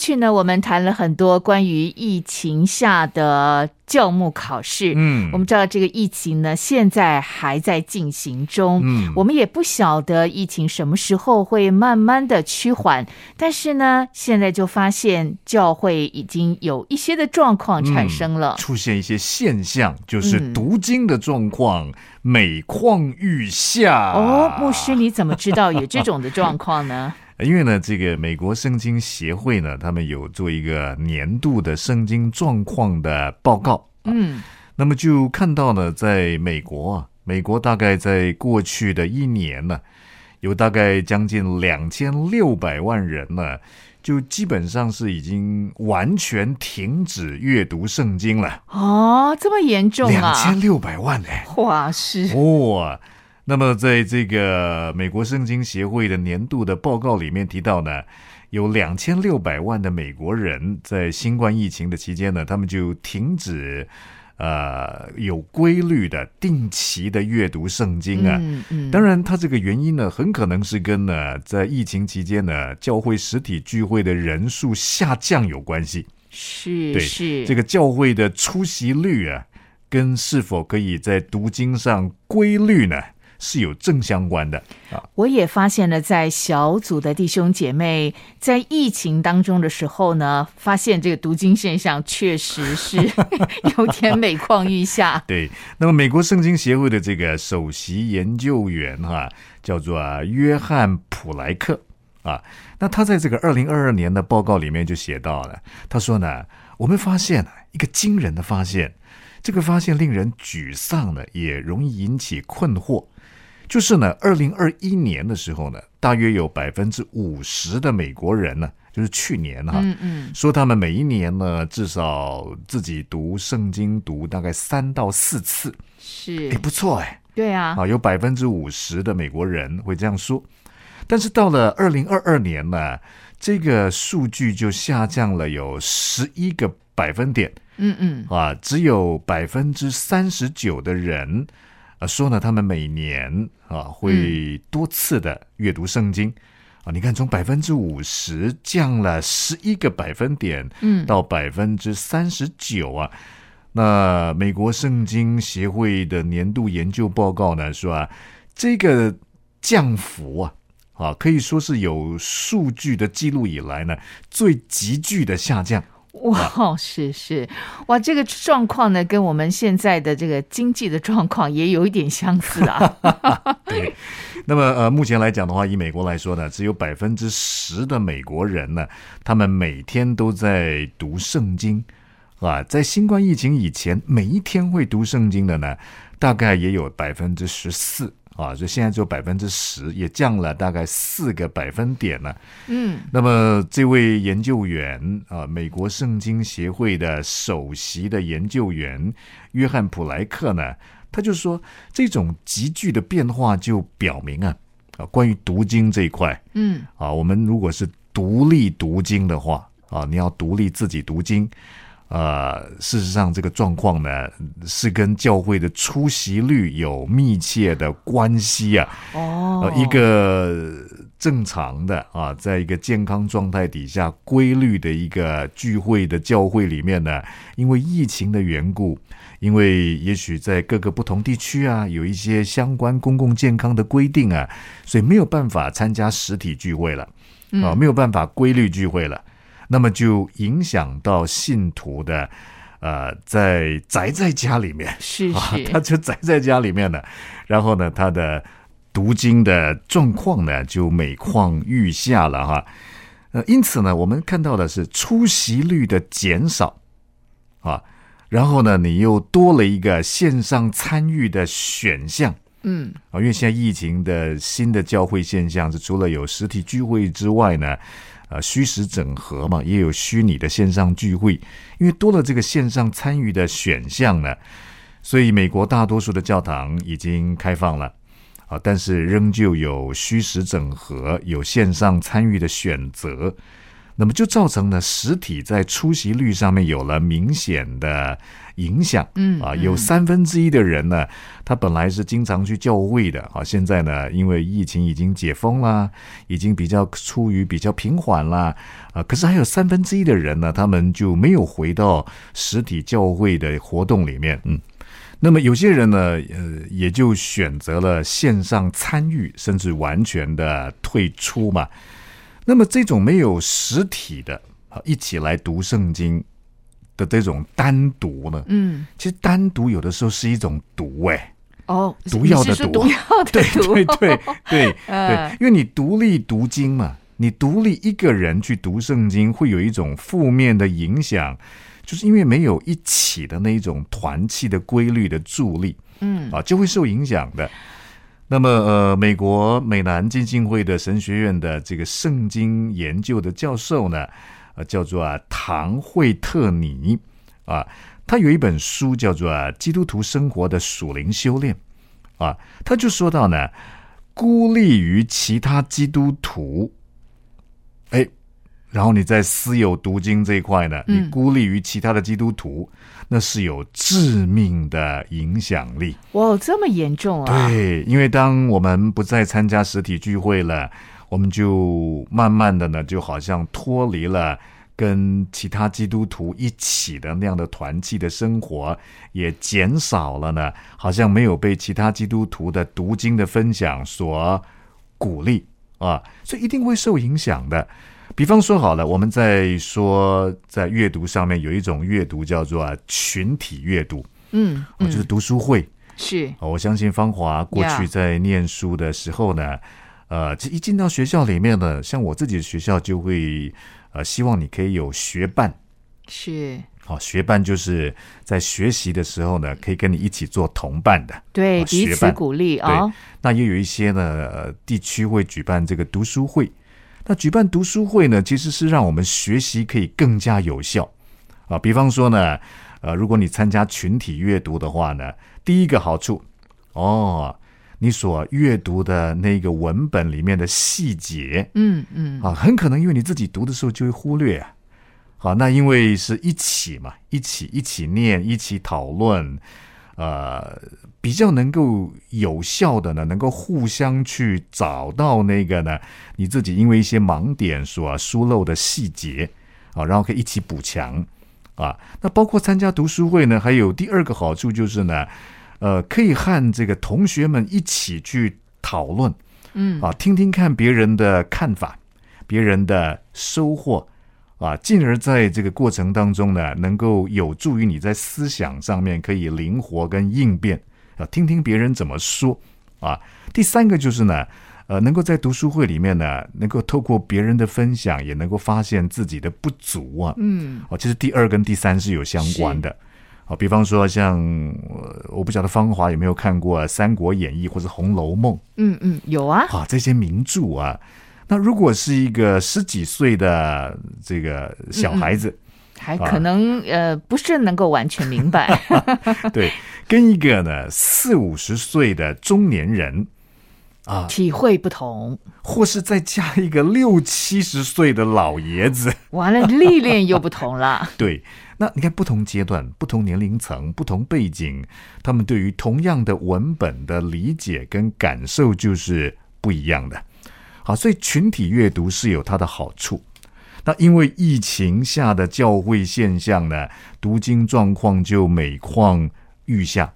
去呢，我们谈了很多关于疫情下的教牧考试。嗯我们知道这个疫情呢，现在还在进行中。嗯我们也不晓得疫情什么时候会慢慢的趋缓，但是呢，现在就发现教会已经有一些的状况产生了。出现一些现象，就是嗯读经的状况每况愈下。哦，牧师，你怎么知道有这种的状况呢？因为呢，这个美国圣经协会呢，他们有做一个年度的圣经状况的报告。嗯那么就看到呢，在美国啊，美国大概在过去的一年呢，有大概将近两千六百万人呢，就基本上是已经完全停止阅读圣经了。哦，这么严重两啊！千六百万哎、哇，是哇、那么在这个美国圣经协会的年度的报告里面提到呢，有两千六百万的美国人在新冠疫情的期间呢，他们就停止呃有规律的定期的阅读圣经啊。嗯嗯，当然，它这个原因呢，很可能是跟呢在疫情期间呢，教会实体聚会的人数下降有关系。对是是这个教会的出席率啊，跟是否可以在读经上规律呢，是有正相关的啊。我也发现了，在小组的弟兄姐妹在疫情当中的时候呢，发现这个读经现象确实是 有点每况愈下。对，那么美国圣经协会的这个首席研究员哈、叫做啊约翰普莱克啊，那他在这个二零二二年的报告里面就写到了，他说呢，我们发现啊一个惊人的发现，这个发现令人沮丧呢，也容易引起困惑。就是呢，二零二一年的时候呢，大约有百分之五十的美国人呢，就是去年哈、嗯嗯，说他们每一年呢，至少自己读圣经读大概三到四次，是。也，不错哎。对啊，啊，有百分之五十的美国人会这样说，但是到了二零二二年呢，这个数据就下降了有十一个百分点。嗯嗯，啊，只有百分之三十九的人啊说呢，他们每年啊会多次的阅读圣经。啊，你看，从百分之五十降了十一个百分点，嗯到百分之三十九啊。那美国圣经协会的年度研究报告呢说啊，这个降幅啊，啊可以说是有数据的记录以来呢最急剧的下降。哇，是是，哇，这个状况呢，跟我们现在的这个经济的状况也有一点相似啊。对，那么呃，目前来讲的话，以美国来说呢，只有百分之十的美国人呢，他们每天都在读圣经啊。在新冠疫情以前，每一天会读圣经的呢，大概也有百分之十四啊，所以现在只有百分之十，也降了大概四个百分点呢。嗯那么这位研究员啊，美国圣经协会的首席的研究员约翰普莱克呢，他就说，这种急剧的变化就表明啊，啊，关于读经这一块嗯，啊，我们如果是独立读经的话啊，你要独立自己读经。呃，事实上，这个状况呢，是跟教会的出席率有密切的关系啊。哦。呃，，一个正常的啊，在一个健康状态底下规律的一个聚会的教会里面呢，因为疫情的缘故，因为也许在各个不同地区啊，有一些相关公共健康的规定啊，所以没有办法参加实体聚会了啊，没有办法规律聚会了，那么就影响到信徒的。呃，在宅在家里面，是啊是，，他就宅在家里面呢，然后呢，他的读经的状况呢就每况愈下了哈。呃，因此呢，我们看到的是出席率的减少。啊，然后呢，你又多了一个线上参与的选项。嗯。啊，因为现在疫情的新的教会现象是除了有实体聚会之外呢，啊，虚实整合嘛，也有虚拟的线上聚会，因为多了这个线上参与的选项呢，所以美国大多数的教堂已经开放了。啊，但是仍旧有虚实整合、有线上参与的选择。那么就造成了实体在出席率上面有了明显的影响。嗯啊，嗯有三分之一的人呢，他本来是经常去教会的啊，现在呢，因为疫情已经解封啦，已经比较处于比较平缓啦，啊，可是还有三分之一的人呢，他们就没有回到实体教会的活动里面，嗯。那么有些人呢，呃，也就选择了线上参与，甚至完全的退出嘛。那么这种没有实体的啊，一起来读圣经的这种单独呢，嗯，其实单独有的时候是一种毒哎、哦，毒药的毒。对毒，对对对嗯。对，因为你独立读经嘛，你独立一个人去读圣经，会有一种负面的影响，就是因为没有一起的那一种团气的规律的助力，嗯。啊，就会受影响的。那么，呃，美国美南基金会的神学院的这个圣经研究的教授呢，呃，叫做啊唐惠特尼啊，他有一本书叫做《基督徒生活的属灵修炼》啊，他就说到呢，孤立于其他基督徒，哎，然后你在私有读经这一块呢，你嗯孤立于其他的基督徒，那是有致命的影响力。哇，这么严重啊？对，因为当我们不再参加实体聚会了，我们就慢慢的呢，就好像脱离了跟其他基督徒一起的那样的团契的生活，也减少了呢，好像没有被其他基督徒的读经的分享所鼓励啊，所以一定会受影响的。比方说好了，我们在说在阅读上面有一种阅读叫做啊群体阅读，嗯，哦，就是嗯读书会。是，哦我相信芳华过去在念书的时候呢呃，这一进到学校里面呢，像我自己的学校就会呃，希望你可以有学伴。是，好、学伴就是在学习的时候呢，可以跟你一起做同伴的。对，哦彼此学伴鼓励啊，那也有一些呢，呃，地区会举办这个读书会。那举办读书会呢，其实是让我们学习可以更加有效啊。比方说呢，呃，如果你参加群体阅读的话呢，第一个好处哦，你所阅读的那个文本里面的细节嗯嗯，啊，很可能因为你自己读的时候就会忽略啊。好，那因为是一起嘛，一起一起念，一起讨论，呃，比较能够有效的呢，能够互相去找到那个呢，你自己因为一些盲点所疏漏的细节啊，然后可以一起补强啊。那包括参加读书会呢，还有第二个好处就是呢，呃，可以和这个同学们一起去讨论，嗯啊，听听看别人的看法，别人的收获。啊，进而在这个过程当中呢，能够有助于你在思想上面可以灵活跟应变啊，听听别人怎么说啊。第三个就是呢，呃，能够在读书会里面呢，能够透过别人的分享，也能够发现自己的不足啊。嗯，哦，其实第二跟第三是有相关的。好，比方说像，呃我不晓得芳华有没有看过《三国演义》或者《红楼梦》嗯嗯，有啊，啊，这些名著啊。那如果是一个十几岁的这个小孩子，还可能呃不是能够完全明白，对，跟一个呢四五十岁的中年人啊，体会不同，或是再加一个六七十岁的老爷子，完了历练又不同了，对，那你看不同阶段、不同年龄层、不同背景，他们对于同样的文本的理解跟感受就是不一样的。好，所以群体阅读是有它的好处。那因为疫情下的教会现象呢，读经状况就每况愈下，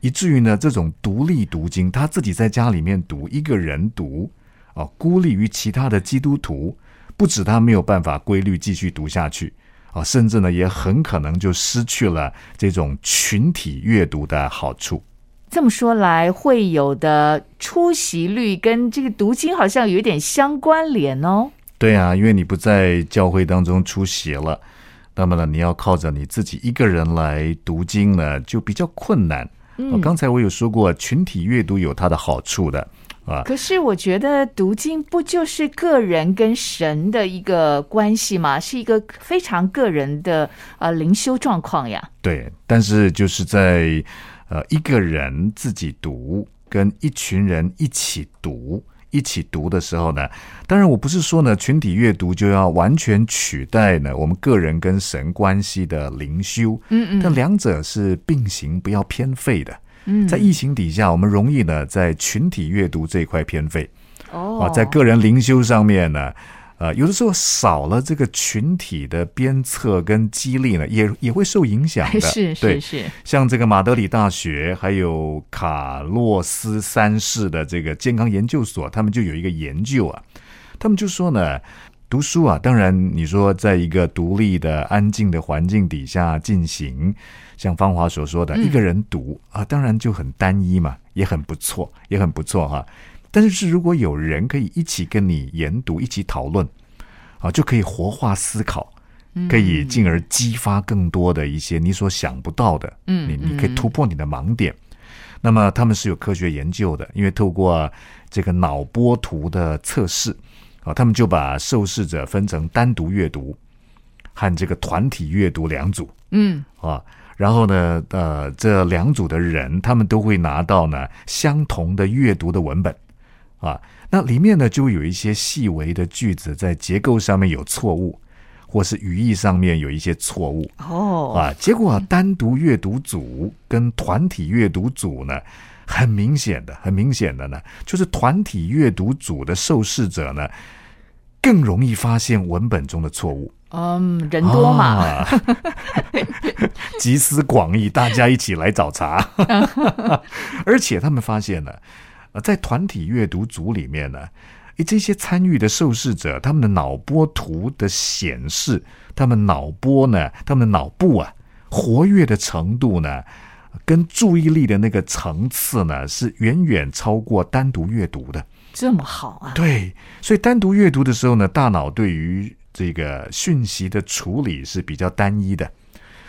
以至于呢，这种独立读经，他自己在家里面读，一个人读，啊，孤立于其他的基督徒，不止他没有办法规律继续读下去，啊，甚至呢，也很可能就失去了这种群体阅读的好处。这么说来，会有的出席率跟这个读经好像有点相关联哦。对啊，因为你不在教会当中出席了，那么呢，你要靠着你自己一个人来读经呢，就比较困难。嗯哦刚才我有说过，群体阅读有它的好处的啊。可是我觉得读经不就是个人跟神的一个关系吗？是一个非常个人的呃灵修状况呀。对，但是就是在呃一个人自己读，跟一群人一起读，一起读的时候呢，当然我不是说呢群体阅读就要完全取代呢我们个人跟神关系的灵修，嗯嗯但两者是并行，不要偏废的。嗯，在疫情底下，我们容易呢在群体阅读这一块偏废哦啊，在个人灵修上面呢。呃，有的时候少了这个群体的鞭策跟激励呢，也也会受影响的。是是是，像这个马德里大学还有卡洛斯三世的这个健康研究所，他们就有一个研究啊，他们就说呢，读书啊，当然你说在一个独立的、安静的环境底下进行，像芳华所说的，嗯一个人读啊，当然就很单一嘛，也很不错，也很不错哈。但是如果有人可以一起跟你研读、一起讨论，啊，就可以活化思考。可以进而激发更多的一些你所想不到的，嗯你你可以突破你的盲点。那么他们是有科学研究的，因为透过这个脑波图的测试啊，他们就把受试者分成单独阅读和这个团体阅读两组嗯啊。然后呢，呃，这两组的人，他们都会拿到呢相同的阅读的文本啊。那里面呢，就会有一些细微的句子在结构上面有错误，或是语义上面有一些错误哦啊。结果啊，单独阅读组跟团体阅读组呢，很明显的，很明显的呢，就是团体阅读组的受试者呢，更容易发现文本中的错误。嗯，人多嘛，啊集思广益，大家一起来找茬。而且他们发现呢，呃，在团体阅读组里面呢，诶，这些参与的受试者，他们的脑波图的显示，他们脑波呢，他们的脑部啊，活跃的程度呢，跟注意力的那个层次呢，是远远超过单独阅读的。这么好啊，对，所以单独阅读的时候呢，大脑对于这个讯息的处理是比较单一的。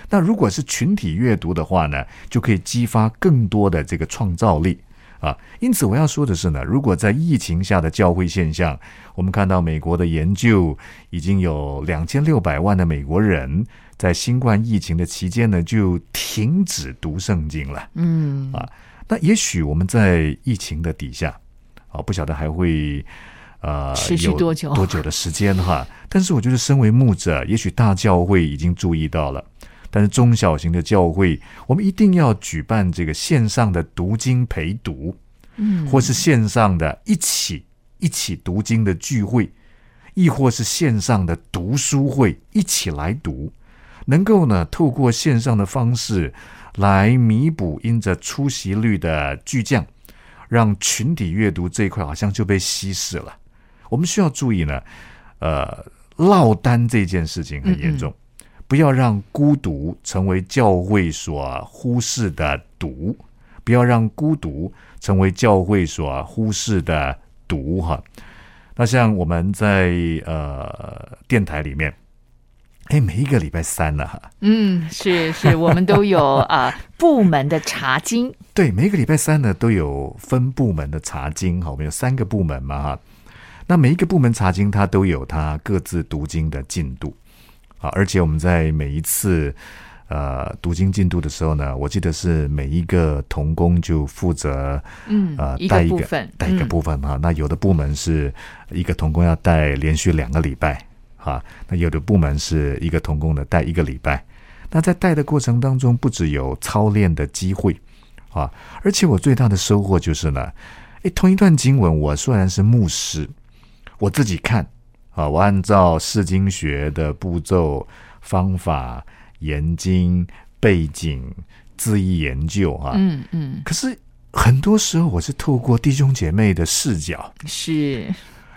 那如果是群体阅读的话呢，就可以激发更多的这个创造力啊。因此，我要说的是呢，如果在疫情下的教会现象，我们看到美国的研究已经有两千六百万的美国人在新冠疫情的期间呢，就停止读圣经了。嗯啊，那也许我们在疫情的底下啊，不晓得还会呃持续有多久多久的时间哈。但是我觉得，身为牧者，也许大教会已经注意到了，但是中小型的教会，我们一定要举办这个线上的读经陪读，嗯，或是线上的一起一起读经的聚会，亦或是线上的读书会，一起来读，能够呢透过线上的方式来弥补因着出席率的巨降，让群体阅读这一块好像就被稀释了。我们需要注意呢，呃，落单这件事情很严重，不要让孤独成为教会所忽视的毒，不要让孤独成为教会所忽视的毒哈。那像我们在呃电台里面，哎，每一个礼拜三呢、哈，嗯，是是，我们都有啊、部门的查经，对，每一个礼拜三呢都有分部门的查经哈，我们有三个部门嘛哈。那每一个部门查经，它都有它各自读经的进度啊，而且我们在每一次呃读经进度的时候呢，我记得是每一个童工就负责嗯，呃带一个带一个嗯部分哈、那有的部门是一个童工要带连续两个礼拜哈、那有的部门是一个童工的带一个礼拜。那在带的过程当中，不只有操练的机会啊，而且我最大的收获就是呢，诶，同一段经文，我虽然是牧师，我自己看啊，我按照释经学的步骤、方法、研经、背景、字义研究啊，嗯嗯，可是很多时候我是透过弟兄姐妹的视角，是，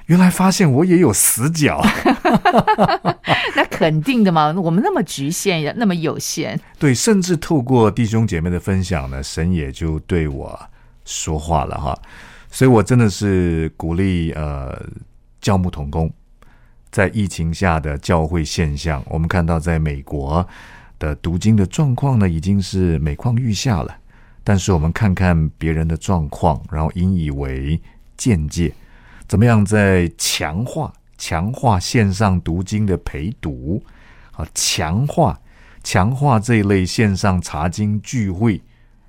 原来发现我也有死角。那肯定的嘛，我们那么局限，那么有限，对，甚至透过弟兄姐妹的分享呢，神也就对我说话了哈。所以我真的是鼓励呃教牧同工，在疫情下的教会现象，我们看到在美国的读经的状况呢，已经是每况愈下了。但是我们看看别人的状况，然后引以为见解，怎么样在强化强化线上读经的陪读啊，强化强化这一类线上查经聚会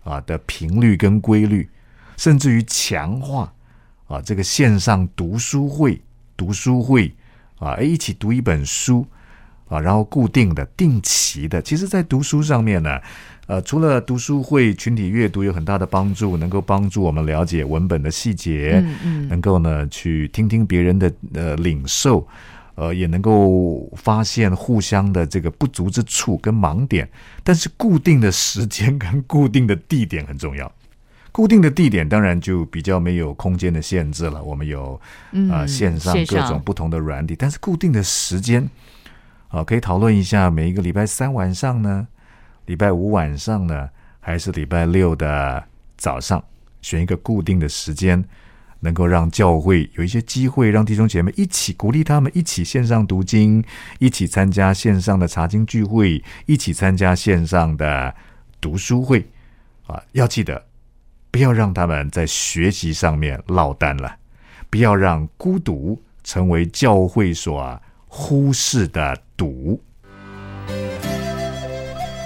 啊的频率跟规律，甚至于强化啊，这个线上读书会，读书会啊，哎，一起读一本书啊，然后固定的、定期的，其实，在读书上面呢，呃，除了读书会群体阅读有很大的帮助，能够帮助我们了解文本的细节，嗯嗯能够呢去听听别人的呃领受，呃，也能够发现互相的这个不足之处跟盲点，但是固定的时间跟固定的地点很重要。固定的地点当然就比较没有空间的限制了，我们有嗯啊、线上线上。各种不同的软体，但是固定的时间啊，可以讨论一下每一个礼拜三晚上呢，礼拜五晚上呢，还是礼拜六的早上，选一个固定的时间，能够让教会有一些机会，让弟兄姐妹一起鼓励他们一起线上读经，一起参加线上的查经聚会，一起参加线上的读书会啊，要记得不要让他们在学习上面落单了，不要让孤独成为教会所忽视的毒。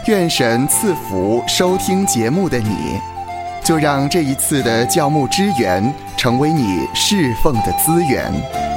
愿神赐福收听节目的你，就让这一次的教牧支援成为你侍奉的资源。